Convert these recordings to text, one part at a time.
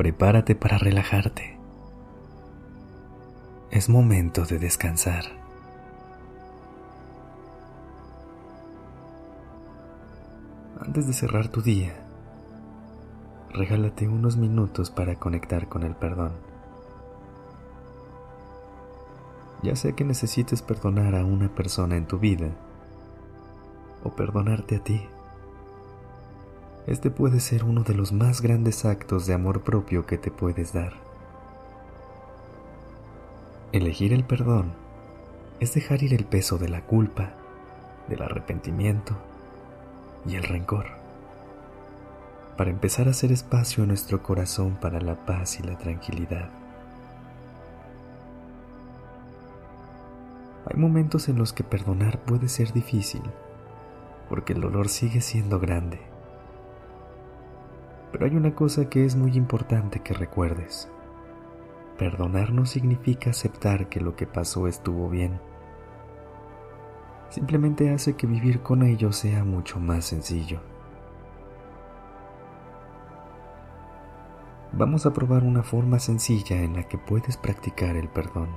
Prepárate para relajarte. Es momento de descansar. Antes de cerrar tu día, regálate unos minutos para conectar con el perdón. Ya sea que necesites perdonar a una persona en tu vida o perdonarte a ti. Este puede ser uno de los más grandes actos de amor propio que te puedes dar. Elegir el perdón es dejar ir el peso de la culpa, del arrepentimiento y el rencor, para empezar a hacer espacio en nuestro corazón para la paz y la tranquilidad. Hay momentos en los que perdonar puede ser difícil, porque el dolor sigue siendo grande pero hay una cosa que es muy importante que recuerdes. Perdonar no significa aceptar que lo que pasó estuvo bien. Simplemente hace que vivir con ello sea mucho más sencillo. Vamos a probar una forma sencilla en la que puedes practicar el perdón.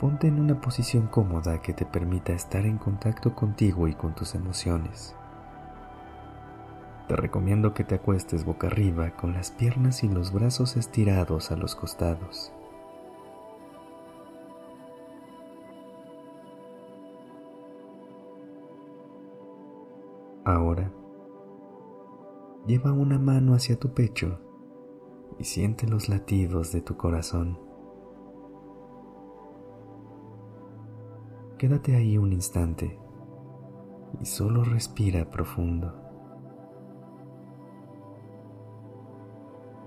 Ponte en una posición cómoda que te permita estar en contacto contigo y con tus emociones te recomiendo que te acuestes boca arriba con las piernas y los brazos estirados a los costados. Ahora, lleva una mano hacia tu pecho y siente los latidos de tu corazón. Quédate ahí un instante y solo respira profundo.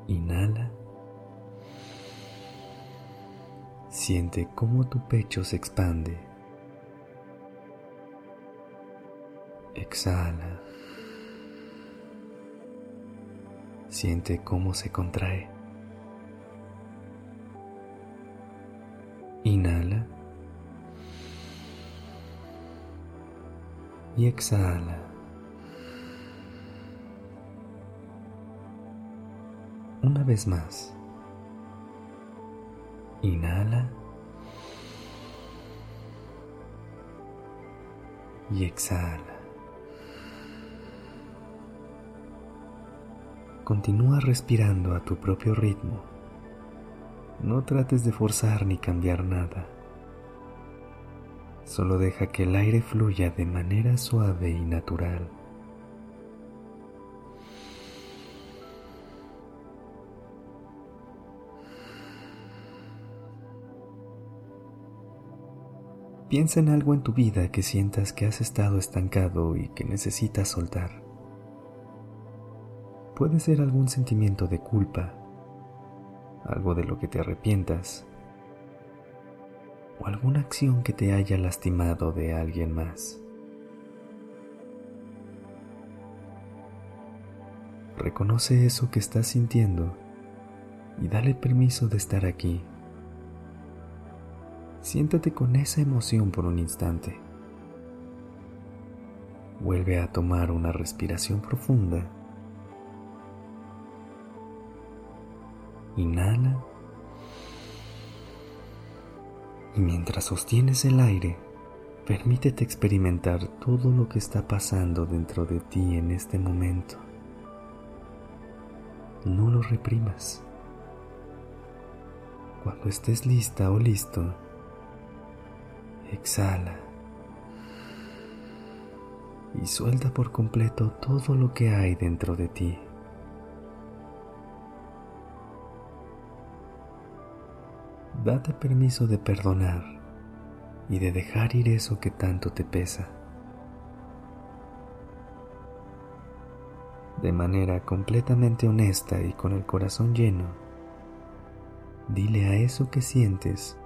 Inhala. Siente cómo tu pecho se expande. Exhala. Siente cómo se contrae. Inhala. Y exhala. Una vez más. Inhala. Y exhala. Continúa respirando a tu propio ritmo. No trates de forzar ni cambiar nada. Solo deja que el aire fluya de manera suave y natural. Piensa en algo en tu vida que sientas que has estado estancado y que necesitas soltar. Puede ser algún sentimiento de culpa, algo de lo que te arrepientas, o alguna acción que te haya lastimado de alguien más. Reconoce eso que estás sintiendo y dale permiso de estar aquí Siéntate con esa emoción por un instante. Vuelve a tomar una respiración profunda. Inhala. Y mientras sostienes el aire, permítete experimentar todo lo que está pasando dentro de ti en este momento. No lo reprimas. Cuando estés lista o listo, Exhala y suelta por completo todo lo que hay dentro de ti. Date permiso de perdonar y de dejar ir eso que tanto te pesa. de manera completamente honesta y con el corazón lleno, dile a eso que sientes,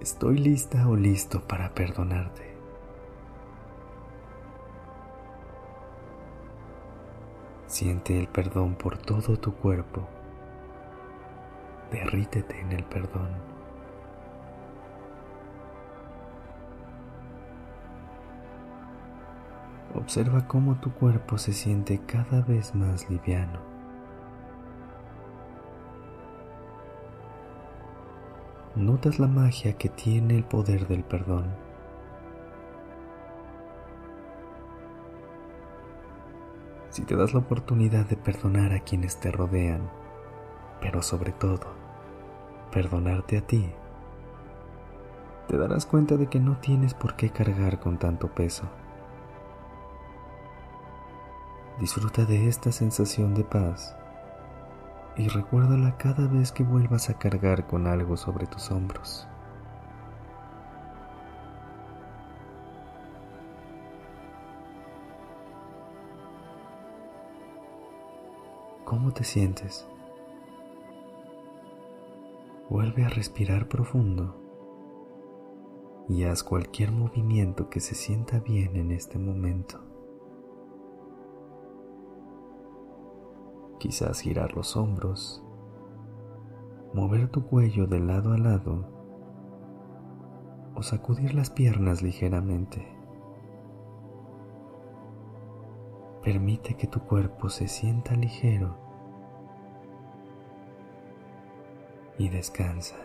estoy lista o listo para perdonarte. Siente el perdón por todo tu cuerpo. Derrítete en el perdón. Observa cómo tu cuerpo se siente cada vez más liviano. Notas la magia que tiene el poder del perdón. Si te das la oportunidad de perdonar a quienes te rodean, pero sobre todo, perdonarte a ti, te darás cuenta de que no tienes por qué cargar con tanto peso. Disfruta de esta sensación de paz y recuérdala cada vez que vuelvas a cargar con algo sobre tus hombros. ¿Cómo te sientes? Vuelve a respirar profundo y haz cualquier movimiento que se sienta bien en este momento. Quizás girar los hombros, mover tu cuello de lado a lado o sacudir las piernas ligeramente. Permite que tu cuerpo se sienta ligero y descansa.